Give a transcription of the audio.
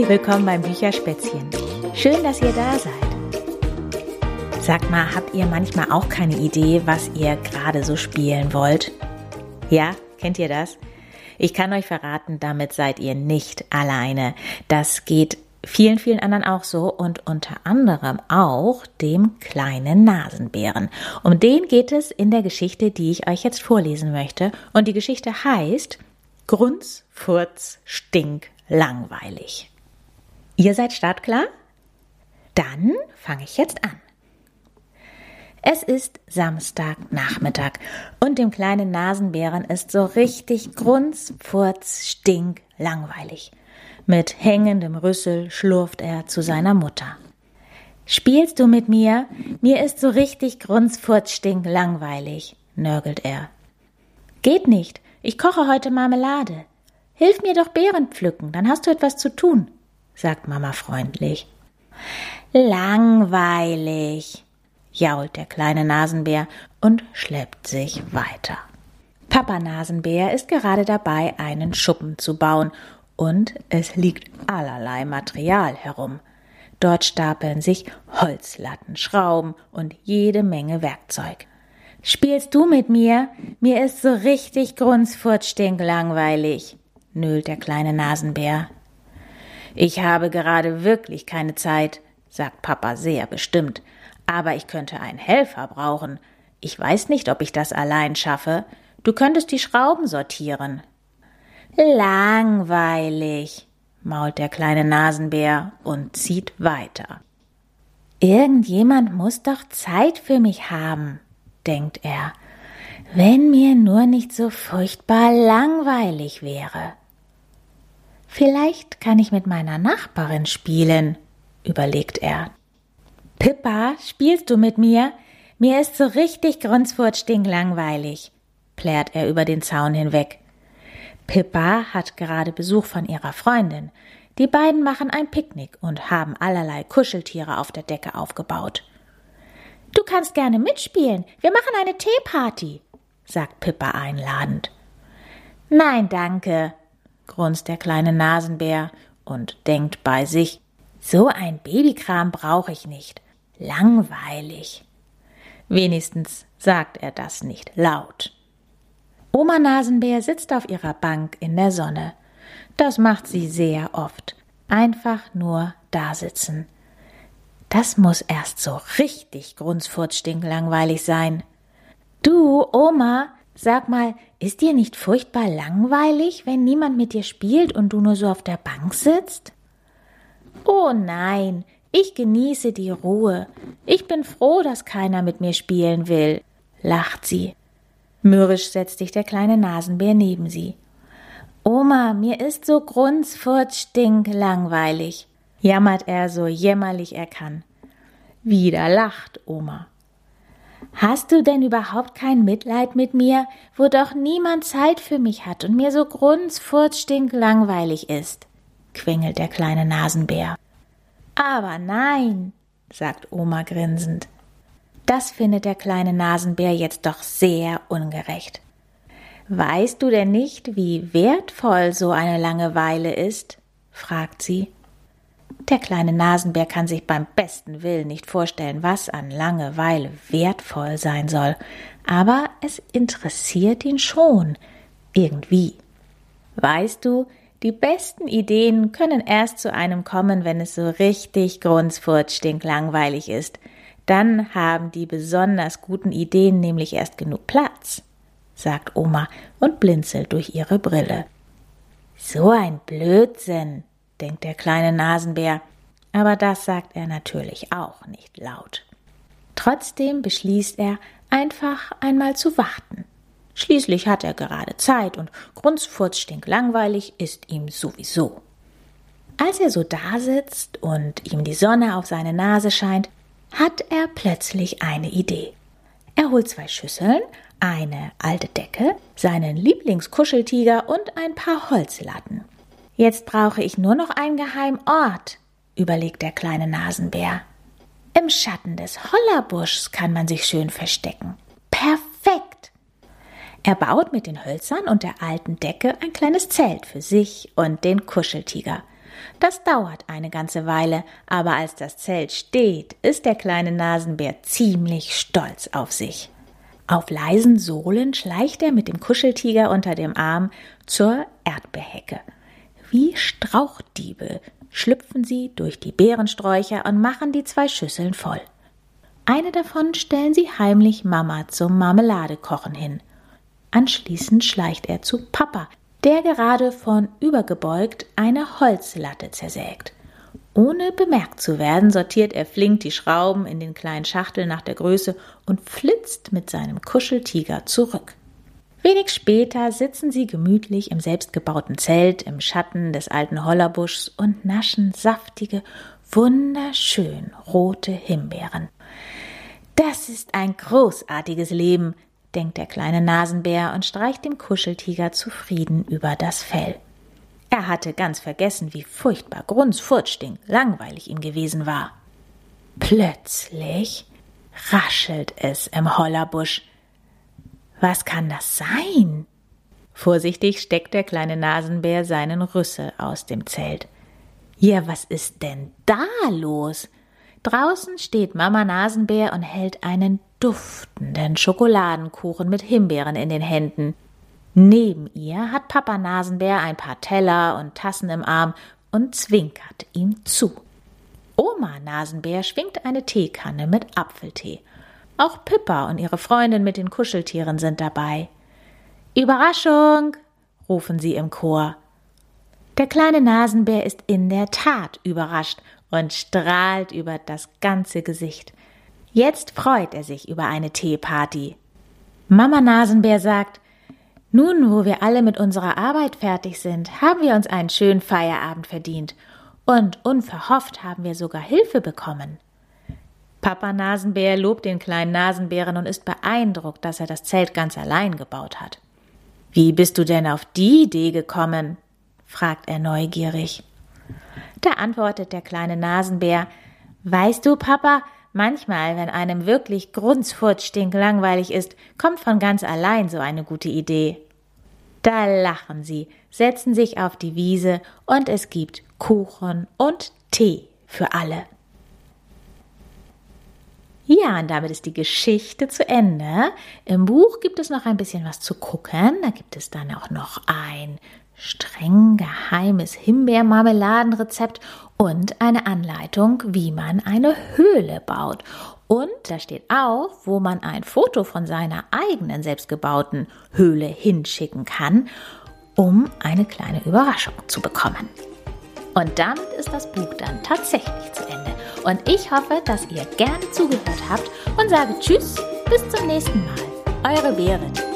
Herzlich willkommen beim Bücherspätzchen. Schön, dass ihr da seid. Sagt mal, habt ihr manchmal auch keine Idee, was ihr gerade so spielen wollt? Ja, kennt ihr das? Ich kann euch verraten, damit seid ihr nicht alleine. Das geht vielen, vielen anderen auch so und unter anderem auch dem kleinen Nasenbären. Um den geht es in der Geschichte, die ich euch jetzt vorlesen möchte. Und die Geschichte heißt Grunz, Furz, Stink, langweilig. Ihr seid startklar? Dann fange ich jetzt an. Es ist Samstagnachmittag und dem kleinen Nasenbären ist so richtig grunz, furz, stink, langweilig. Mit hängendem Rüssel schlurft er zu seiner Mutter. Spielst du mit mir? Mir ist so richtig grunz, furz, stink, langweilig, nörgelt er. Geht nicht. Ich koche heute Marmelade. Hilf mir doch Beeren pflücken, dann hast du etwas zu tun, sagt Mama freundlich. Langweilig, jault der kleine Nasenbär und schleppt sich weiter. Papa Nasenbär ist gerade dabei, einen Schuppen zu bauen, und es liegt allerlei Material herum. Dort stapeln sich Holzlatten, Schrauben und jede Menge Werkzeug. Spielst du mit mir? Mir ist so richtig grunzfurtstinklangweilig, nölt der kleine Nasenbär. Ich habe gerade wirklich keine Zeit, sagt Papa sehr bestimmt, aber ich könnte einen Helfer brauchen. Ich weiß nicht, ob ich das allein schaffe. Du könntest die Schrauben sortieren. Langweilig, mault der kleine Nasenbär und zieht weiter. Irgendjemand muss doch Zeit für mich haben, denkt er, wenn mir nur nicht so furchtbar langweilig wäre. Vielleicht kann ich mit meiner Nachbarin spielen, überlegt er. Pippa, spielst du mit mir? Mir ist so richtig grunzfurtstinklangweilig, plärt er über den Zaun hinweg. Pippa hat gerade Besuch von ihrer Freundin. Die beiden machen ein Picknick und haben allerlei Kuscheltiere auf der Decke aufgebaut. Du kannst gerne mitspielen. Wir machen eine Teeparty, sagt Pippa einladend. Nein, danke, grunzt der kleine Nasenbär und denkt bei sich, so ein Babykram brauche ich nicht. Langweilig. Wenigstens sagt er das nicht laut. Oma Nasenbär sitzt auf ihrer Bank in der Sonne. Das macht sie sehr oft. Einfach nur dasitzen. Das muss erst so richtig grunzfurzstinklangweilig sein. Du, Oma, Sag mal, ist dir nicht furchtbar langweilig, wenn niemand mit dir spielt und du nur so auf der Bank sitzt? Oh nein, ich genieße die Ruhe. Ich bin froh, dass keiner mit mir spielen will, lacht sie. Mürrisch setzt sich der kleine Nasenbär neben sie. Oma, mir ist so grunzfurzstink langweilig, jammert er so jämmerlich er kann. Wieder lacht Oma. Hast du denn überhaupt kein Mitleid mit mir, wo doch niemand Zeit für mich hat und mir so grunzfurzstinklangweilig ist? quengelt der kleine Nasenbär. Aber nein, sagt Oma grinsend. Das findet der kleine Nasenbär jetzt doch sehr ungerecht. Weißt du denn nicht, wie wertvoll so eine Langeweile ist? fragt sie. Der kleine Nasenbär kann sich beim besten Willen nicht vorstellen, was an Langeweile wertvoll sein soll, aber es interessiert ihn schon irgendwie. Weißt du, die besten Ideen können erst zu einem kommen, wenn es so richtig grunzfurtstinklangweilig ist. Dann haben die besonders guten Ideen nämlich erst genug Platz, sagt Oma und blinzelt durch ihre Brille. So ein Blödsinn, denkt der kleine Nasenbär, aber das sagt er natürlich auch nicht laut. Trotzdem beschließt er, einfach einmal zu warten. Schließlich hat er gerade Zeit und grunzfurzstinklangweilig ist ihm sowieso. Als er so dasitzt und ihm die Sonne auf seine Nase scheint, hat er plötzlich eine Idee. Er holt zwei Schüsseln, eine alte Decke, seinen Lieblingskuscheltiger und ein paar Holzlatten. Jetzt brauche ich nur noch einen geheimen Ort, überlegt der kleine Nasenbär. Im Schatten des Hollerbuschs kann man sich schön verstecken. Perfekt! Er baut mit den Hölzern und der alten Decke ein kleines Zelt für sich und den Kuscheltiger. Das dauert eine ganze Weile, aber als das Zelt steht, ist der kleine Nasenbär ziemlich stolz auf sich. Auf leisen Sohlen schleicht er mit dem Kuscheltiger unter dem Arm zur Erdbeerhecke. Wie Strauchdiebe schlüpfen sie durch die Beerensträucher und machen die zwei Schüsseln voll. Eine davon stellen sie heimlich Mama zum Marmeladekochen hin. Anschließend schleicht er zu Papa, der gerade von übergebeugt eine Holzlatte zersägt. Ohne bemerkt zu werden, sortiert er flink die Schrauben in den kleinen Schachteln nach der Größe und flitzt mit seinem Kuscheltiger zurück. Wenig später sitzen sie gemütlich im selbstgebauten Zelt im Schatten des alten Hollerbuschs und naschen saftige, wunderschön rote Himbeeren. Das ist ein großartiges Leben, denkt der kleine Nasenbär und streicht dem Kuscheltiger zufrieden über das Fell. Er hatte ganz vergessen, wie furchtbar grunzfurchtding langweilig ihm gewesen war. Plötzlich raschelt es im Hollerbusch. Was kann das sein? Vorsichtig steckt der kleine Nasenbär seinen Rüssel aus dem Zelt. Ja, was ist denn da los? Draußen steht Mama Nasenbär und hält einen duftenden Schokoladenkuchen mit Himbeeren in den Händen. Neben ihr hat Papa Nasenbär ein paar Teller und Tassen im Arm und zwinkert ihm zu. Oma Nasenbär schwingt eine Teekanne mit Apfeltee. Auch Pippa und ihre Freundin mit den Kuscheltieren sind dabei. Überraschung! rufen sie im Chor. Der kleine Nasenbär ist in der Tat überrascht und strahlt über das ganze Gesicht. Jetzt freut er sich über eine Teeparty. Mama Nasenbär sagt, nun, wo wir alle mit unserer Arbeit fertig sind, haben wir uns einen schönen Feierabend verdient. Und unverhofft haben wir sogar Hilfe bekommen. Papa Nasenbär lobt den kleinen Nasenbären und ist beeindruckt, dass er das Zelt ganz allein gebaut hat. Wie bist du denn auf die Idee gekommen? fragt er neugierig. Da antwortet der kleine Nasenbär Weißt du, Papa, manchmal, wenn einem wirklich grunzfurtstink langweilig ist, kommt von ganz allein so eine gute Idee. Da lachen sie, setzen sich auf die Wiese und es gibt Kuchen und Tee für alle. Ja, und damit ist die Geschichte zu Ende. Im Buch gibt es noch ein bisschen was zu gucken. Da gibt es dann auch noch ein streng geheimes Himbeermarmeladenrezept und eine Anleitung, wie man eine Höhle baut. Und da steht auch, wo man ein Foto von seiner eigenen selbstgebauten Höhle hinschicken kann, um eine kleine Überraschung zu bekommen. Und damit ist das Buch dann tatsächlich zu Ende. Und ich hoffe, dass ihr gerne zugehört habt und sage Tschüss, bis zum nächsten Mal. Eure Berit.